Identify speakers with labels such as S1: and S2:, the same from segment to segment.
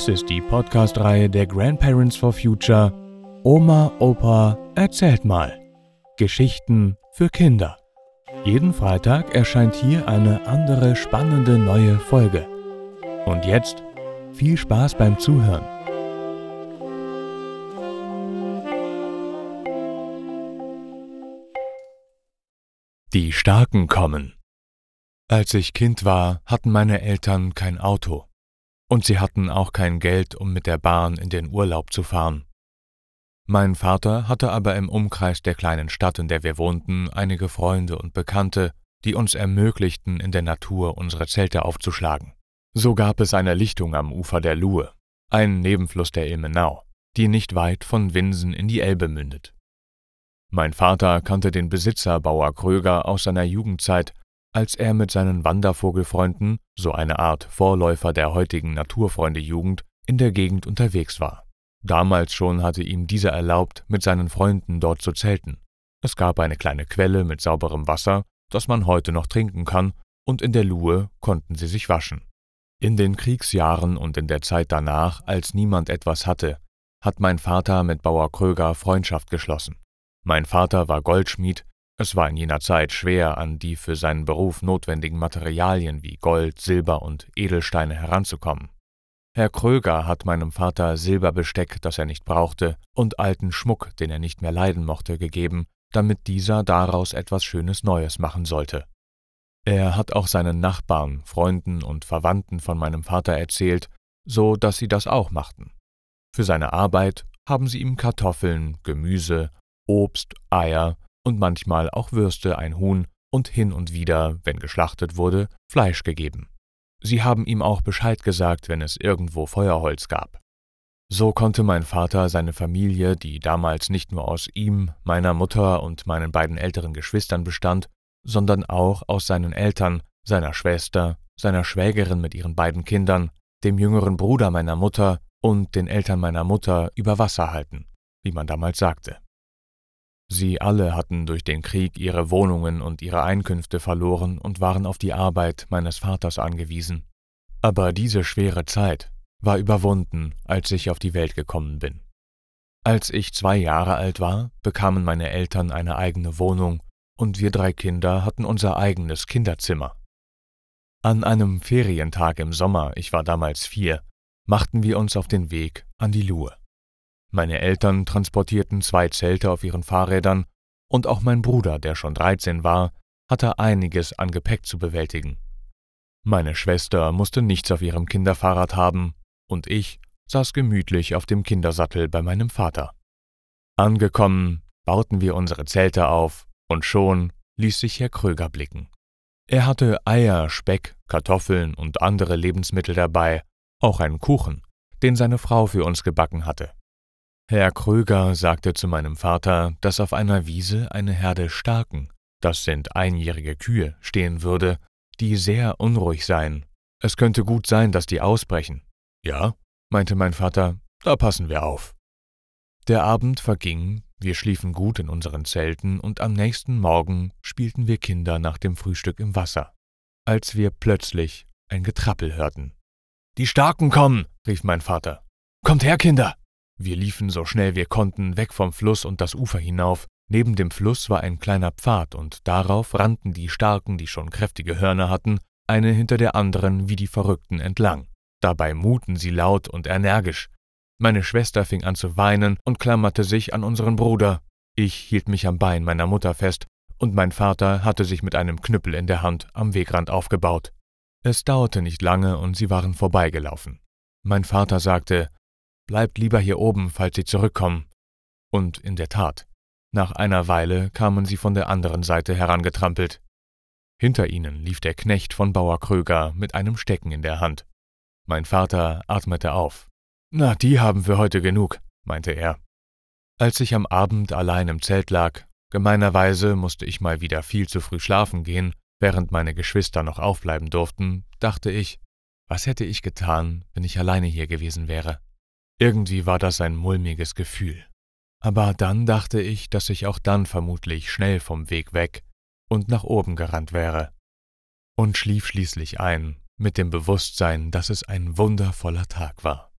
S1: Dies ist die Podcast-Reihe der Grandparents for Future Oma, Opa, erzählt mal. Geschichten für Kinder. Jeden Freitag erscheint hier eine andere spannende neue Folge. Und jetzt viel Spaß beim Zuhören. Die Starken kommen. Als ich Kind war, hatten meine Eltern kein Auto. Und sie hatten auch kein Geld, um mit der Bahn in den Urlaub zu fahren. Mein Vater hatte aber im Umkreis der kleinen Stadt, in der wir wohnten, einige Freunde und Bekannte, die uns ermöglichten, in der Natur unsere Zelte aufzuschlagen. So gab es eine Lichtung am Ufer der Luhe, einen Nebenfluss der Ilmenau, die nicht weit von Winsen in die Elbe mündet. Mein Vater kannte den Besitzer Bauer Kröger aus seiner Jugendzeit als er mit seinen Wandervogelfreunden, so eine Art Vorläufer der heutigen Naturfreunde-Jugend, in der Gegend unterwegs war. Damals schon hatte ihm dieser erlaubt, mit seinen Freunden dort zu zelten. Es gab eine kleine Quelle mit sauberem Wasser, das man heute noch trinken kann, und in der Luhe konnten sie sich waschen. In den Kriegsjahren und in der Zeit danach, als niemand etwas hatte, hat mein Vater mit Bauer Kröger Freundschaft geschlossen. Mein Vater war Goldschmied es war in jener Zeit schwer, an die für seinen Beruf notwendigen Materialien wie Gold, Silber und Edelsteine heranzukommen. Herr Kröger hat meinem Vater Silberbesteck, das er nicht brauchte, und alten Schmuck, den er nicht mehr leiden mochte, gegeben, damit dieser daraus etwas Schönes Neues machen sollte. Er hat auch seinen Nachbarn, Freunden und Verwandten von meinem Vater erzählt, so dass sie das auch machten. Für seine Arbeit haben sie ihm Kartoffeln, Gemüse, Obst, Eier und manchmal auch Würste, ein Huhn und hin und wieder, wenn geschlachtet wurde, Fleisch gegeben. Sie haben ihm auch Bescheid gesagt, wenn es irgendwo Feuerholz gab. So konnte mein Vater seine Familie, die damals nicht nur aus ihm, meiner Mutter und meinen beiden älteren Geschwistern bestand, sondern auch aus seinen Eltern, seiner Schwester, seiner Schwägerin mit ihren beiden Kindern, dem jüngeren Bruder meiner Mutter und den Eltern meiner Mutter über Wasser halten, wie man damals sagte. Sie alle hatten durch den Krieg ihre Wohnungen und ihre Einkünfte verloren und waren auf die Arbeit meines Vaters angewiesen. Aber diese schwere Zeit war überwunden, als ich auf die Welt gekommen bin. Als ich zwei Jahre alt war, bekamen meine Eltern eine eigene Wohnung und wir drei Kinder hatten unser eigenes Kinderzimmer. An einem Ferientag im Sommer, ich war damals vier, machten wir uns auf den Weg an die Luhe. Meine Eltern transportierten zwei Zelte auf ihren Fahrrädern, und auch mein Bruder, der schon 13 war, hatte einiges an Gepäck zu bewältigen. Meine Schwester musste nichts auf ihrem Kinderfahrrad haben, und ich saß gemütlich auf dem Kindersattel bei meinem Vater. Angekommen, bauten wir unsere Zelte auf, und schon ließ sich Herr Kröger blicken. Er hatte Eier, Speck, Kartoffeln und andere Lebensmittel dabei, auch einen Kuchen, den seine Frau für uns gebacken hatte. Herr Kröger sagte zu meinem Vater, dass auf einer Wiese eine Herde Starken, das sind einjährige Kühe, stehen würde, die sehr unruhig seien. Es könnte gut sein, dass die ausbrechen. Ja, meinte mein Vater, da passen wir auf. Der Abend verging, wir schliefen gut in unseren Zelten und am nächsten Morgen spielten wir Kinder nach dem Frühstück im Wasser, als wir plötzlich ein Getrappel hörten. Die Starken kommen, rief mein Vater. Kommt her, Kinder! Wir liefen so schnell wir konnten weg vom Fluss und das Ufer hinauf. Neben dem Fluss war ein kleiner Pfad und darauf rannten die Starken, die schon kräftige Hörner hatten, eine hinter der anderen wie die Verrückten entlang. Dabei muten sie laut und energisch. Meine Schwester fing an zu weinen und klammerte sich an unseren Bruder. Ich hielt mich am Bein meiner Mutter fest, und mein Vater hatte sich mit einem Knüppel in der Hand am Wegrand aufgebaut. Es dauerte nicht lange und sie waren vorbeigelaufen. Mein Vater sagte, Bleibt lieber hier oben, falls sie zurückkommen. Und in der Tat, nach einer Weile kamen sie von der anderen Seite herangetrampelt. Hinter ihnen lief der Knecht von Bauer Kröger mit einem Stecken in der Hand. Mein Vater atmete auf. Na, die haben wir heute genug, meinte er. Als ich am Abend allein im Zelt lag, gemeinerweise musste ich mal wieder viel zu früh schlafen gehen, während meine Geschwister noch aufbleiben durften, dachte ich, was hätte ich getan, wenn ich alleine hier gewesen wäre? Irgendwie war das ein mulmiges Gefühl. Aber dann dachte ich, dass ich auch dann vermutlich schnell vom Weg weg und nach oben gerannt wäre. Und schlief schließlich ein, mit dem Bewusstsein, dass es ein wundervoller Tag war.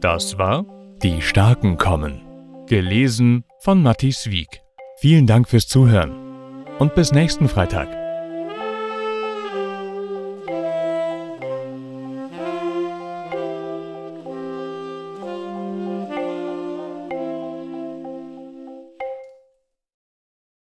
S1: Das war Die Starken kommen Gelesen von Matthias Wieck. Vielen Dank fürs Zuhören und bis nächsten Freitag.